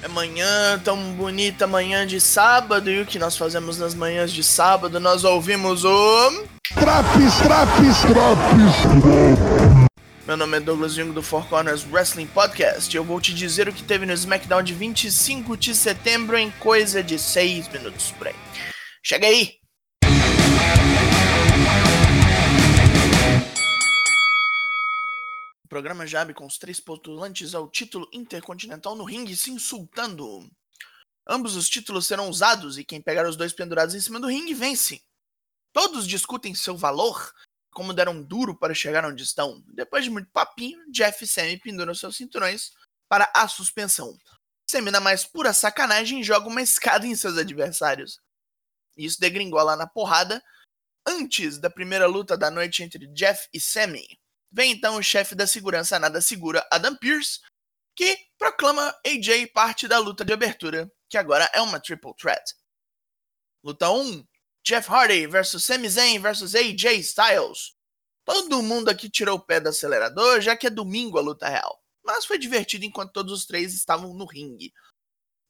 É manhã tão bonita, manhã de sábado, e o que nós fazemos nas manhãs de sábado? Nós ouvimos o. Traps, traps, traps. Meu nome é Douglas Jung do Four Corners Wrestling Podcast e eu vou te dizer o que teve no SmackDown de 25 de setembro em coisa de 6 minutos por aí. Chega aí! Programa já abre com os três postulantes ao título intercontinental no ringue se insultando. Ambos os títulos serão usados e quem pegar os dois pendurados em cima do ringue vence. Todos discutem seu valor, como deram duro para chegar onde estão. Depois de muito papinho, Jeff e Sammy penduram seus cinturões para a suspensão. Sammy, na mais pura sacanagem, joga uma escada em seus adversários. Isso degringola na porrada antes da primeira luta da noite entre Jeff e Sammy. Vem então o chefe da segurança nada segura, Adam Pearce, que proclama AJ parte da luta de abertura, que agora é uma triple threat. Luta 1: Jeff Hardy versus Sami Zayn versus AJ Styles. Todo mundo aqui tirou o pé do acelerador, já que é domingo a luta real. Mas foi divertido enquanto todos os três estavam no ringue.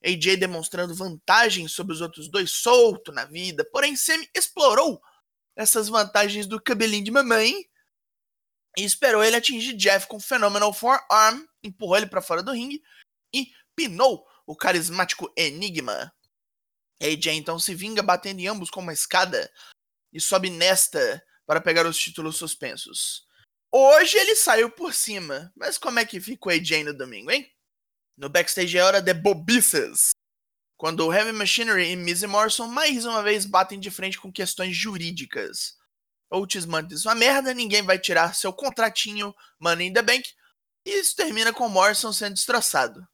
AJ demonstrando vantagem sobre os outros dois solto na vida, porém Sami explorou essas vantagens do cabelinho de mamãe e esperou ele atingir Jeff com Phenomenal Forearm, empurrou ele para fora do ringue e pinou o carismático Enigma. AJ então se vinga batendo em ambos com uma escada e sobe nesta para pegar os títulos suspensos. Hoje ele saiu por cima, mas como é que ficou AJ no domingo, hein? No backstage é hora de bobiças. Quando o Heavy Machinery e Miz Morrison mais uma vez batem de frente com questões jurídicas. Otis manda uma merda, ninguém vai tirar seu contratinho Money in the Bank. E isso termina com Morrison sendo destroçado.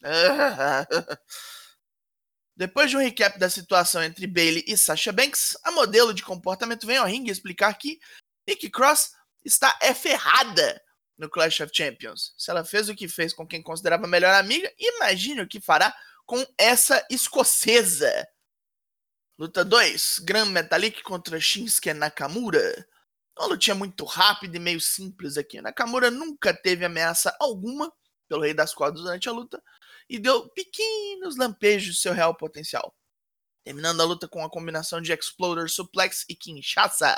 Depois de um recap da situação entre Bailey e Sasha Banks, a modelo de comportamento vem ao ringue explicar que Nikki Cross está é ferrada no Clash of Champions. Se ela fez o que fez com quem considerava a melhor amiga, imagine o que fará com essa escocesa. Luta 2, Gran Metalik contra Shinsuke Nakamura. Uma lutinha muito rápida e meio simples aqui. Nakamura nunca teve ameaça alguma pelo Rei das Cordas durante a luta e deu pequenos lampejos de seu real potencial. Terminando a luta com a combinação de Exploder Suplex e Kinshasa.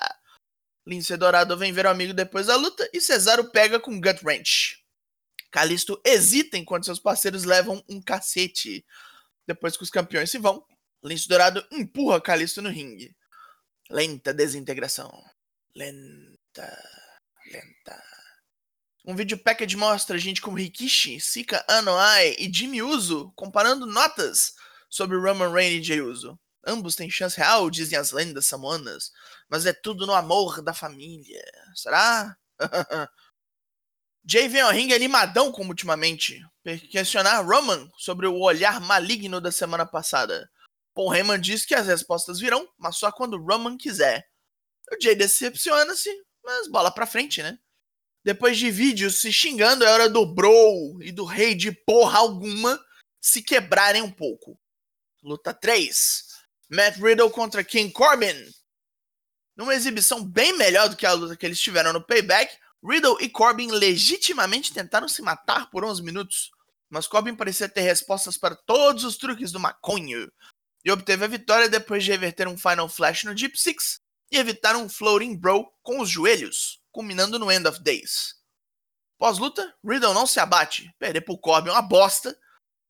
Lince Dourado vem ver o amigo depois da luta e Cesaro pega com Gut Wrench. Calisto hesita enquanto seus parceiros levam um cacete. Depois que os campeões se vão, Lince Dourado empurra Calisto no ringue. Lenta desintegração. Lenta. Lenta. Um vídeo package mostra gente como Rikishi, Sika Anoa'i e Jimmy Uso comparando notas sobre Roman Reigns e Jey Uso. Ambos têm chance real, dizem as lendas samoanas, mas é tudo no amor da família. Será? Jay vem ao ringue animadão como ultimamente, questionar Roman sobre o olhar maligno da semana passada. Paul Heyman diz que as respostas virão, mas só quando Roman quiser. O Jay decepciona-se, mas bola pra frente, né? Depois de vídeos se xingando, é hora do Bro e do rei de porra alguma se quebrarem um pouco. Luta 3. Matt Riddle contra King Corbin. Numa exibição bem melhor do que a luta que eles tiveram no Payback, Riddle e Corbin legitimamente tentaram se matar por 11 minutos, mas Corbin parecia ter respostas para todos os truques do maconho e obteve a vitória depois de reverter um Final Flash no Deep Six e evitar um Floating Bro com os joelhos, culminando no End of Days. Pós-luta, Riddle não se abate, perder pro Corbin é uma bosta,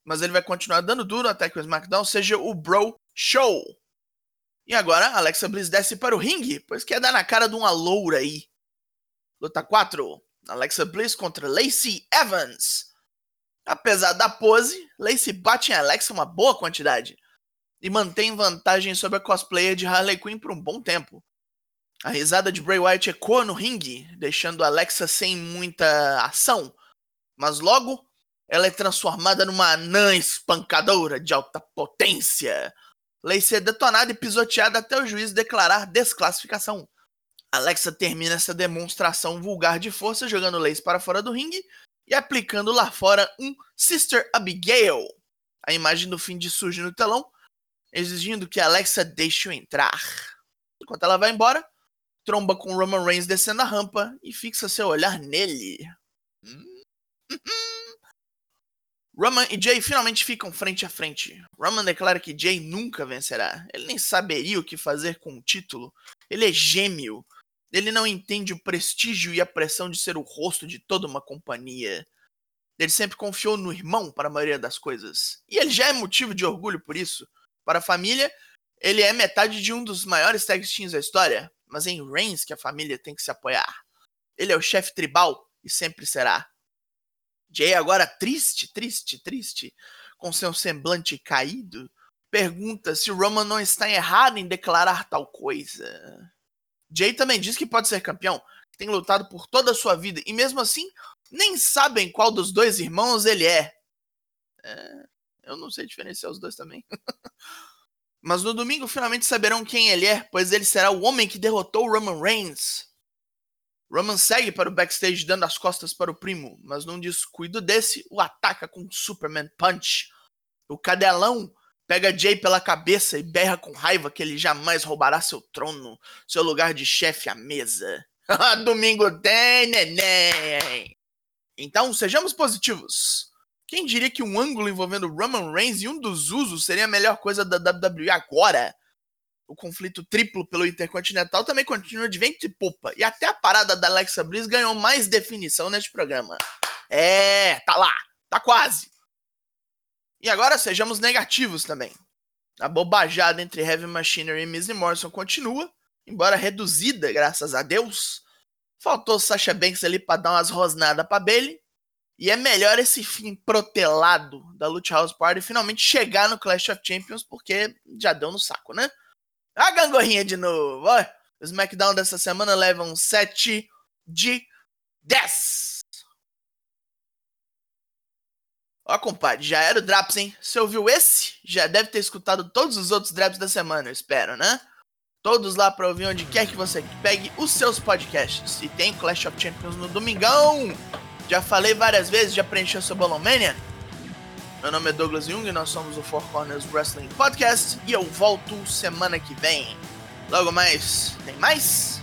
mas ele vai continuar dando duro até que o SmackDown seja o Bro Show. E agora, Alexa Bliss desce para o ringue, pois quer dar na cara de uma loura aí. Luta 4. Alexa Bliss contra Lacey Evans. Apesar da pose, Lacey bate em Alexa uma boa quantidade e mantém vantagem sobre a cosplayer de Harley Quinn por um bom tempo. A risada de Bray Wyatt ecoa no ringue, deixando Alexa sem muita ação, mas logo ela é transformada numa anã espancadora de alta potência. Lacey é detonada e pisoteada até o juiz declarar desclassificação. Alexa termina essa demonstração vulgar de força jogando Lacey para fora do ringue e aplicando lá fora um Sister Abigail. A imagem do fim de surge no telão, exigindo que Alexa deixe o entrar. Enquanto ela vai embora, tromba com Roman Reigns descendo a rampa e fixa seu olhar nele. Roman e Jay finalmente ficam frente a frente. Roman declara que Jay nunca vencerá. Ele nem saberia o que fazer com o título. Ele é gêmeo. Ele não entende o prestígio e a pressão de ser o rosto de toda uma companhia. Ele sempre confiou no irmão para a maioria das coisas. E ele já é motivo de orgulho por isso. Para a família, ele é metade de um dos maiores tag teams da história. Mas é em Reigns que a família tem que se apoiar. Ele é o chefe tribal e sempre será. Jay, agora triste, triste, triste, com seu semblante caído, pergunta se Roman não está errado em declarar tal coisa. Jay também diz que pode ser campeão, que tem lutado por toda a sua vida e mesmo assim nem sabem qual dos dois irmãos ele é. é eu não sei diferenciar os dois também. Mas no domingo finalmente saberão quem ele é, pois ele será o homem que derrotou Roman Reigns. Roman segue para o backstage dando as costas para o primo, mas num descuido desse, o ataca com um Superman Punch. O cadelão pega Jay pela cabeça e berra com raiva que ele jamais roubará seu trono, seu lugar de chefe à mesa. Domingo tem, neném! Então, sejamos positivos. Quem diria que um ângulo envolvendo Roman Reigns e um dos usos seria a melhor coisa da WWE agora? o conflito triplo pelo Intercontinental também continua de vento e popa. E até a parada da Alexa Bliss ganhou mais definição neste programa. É, tá lá, tá quase. E agora sejamos negativos também. A bobajada entre Heavy Machinery e Miz Morrison continua, embora reduzida, graças a Deus. Faltou Sasha Banks ali pra dar umas rosnadas pra Bailey. E é melhor esse fim protelado da Lucha House Party finalmente chegar no Clash of Champions, porque já deu no saco, né? A gangorrinha de novo. Ó, o SmackDown dessa semana leva um 7 de 10. Ó, compadre, já era o Draps, hein? Você ouviu esse? Já deve ter escutado todos os outros Draps da semana, eu espero, né? Todos lá pra ouvir onde quer que você pegue os seus podcasts. E tem Clash of Champions no domingão. Já falei várias vezes, já preencheu seu Bolomania? Meu nome é Douglas Jung, nós somos o Four Corners Wrestling Podcast e eu volto semana que vem. Logo mais, tem mais?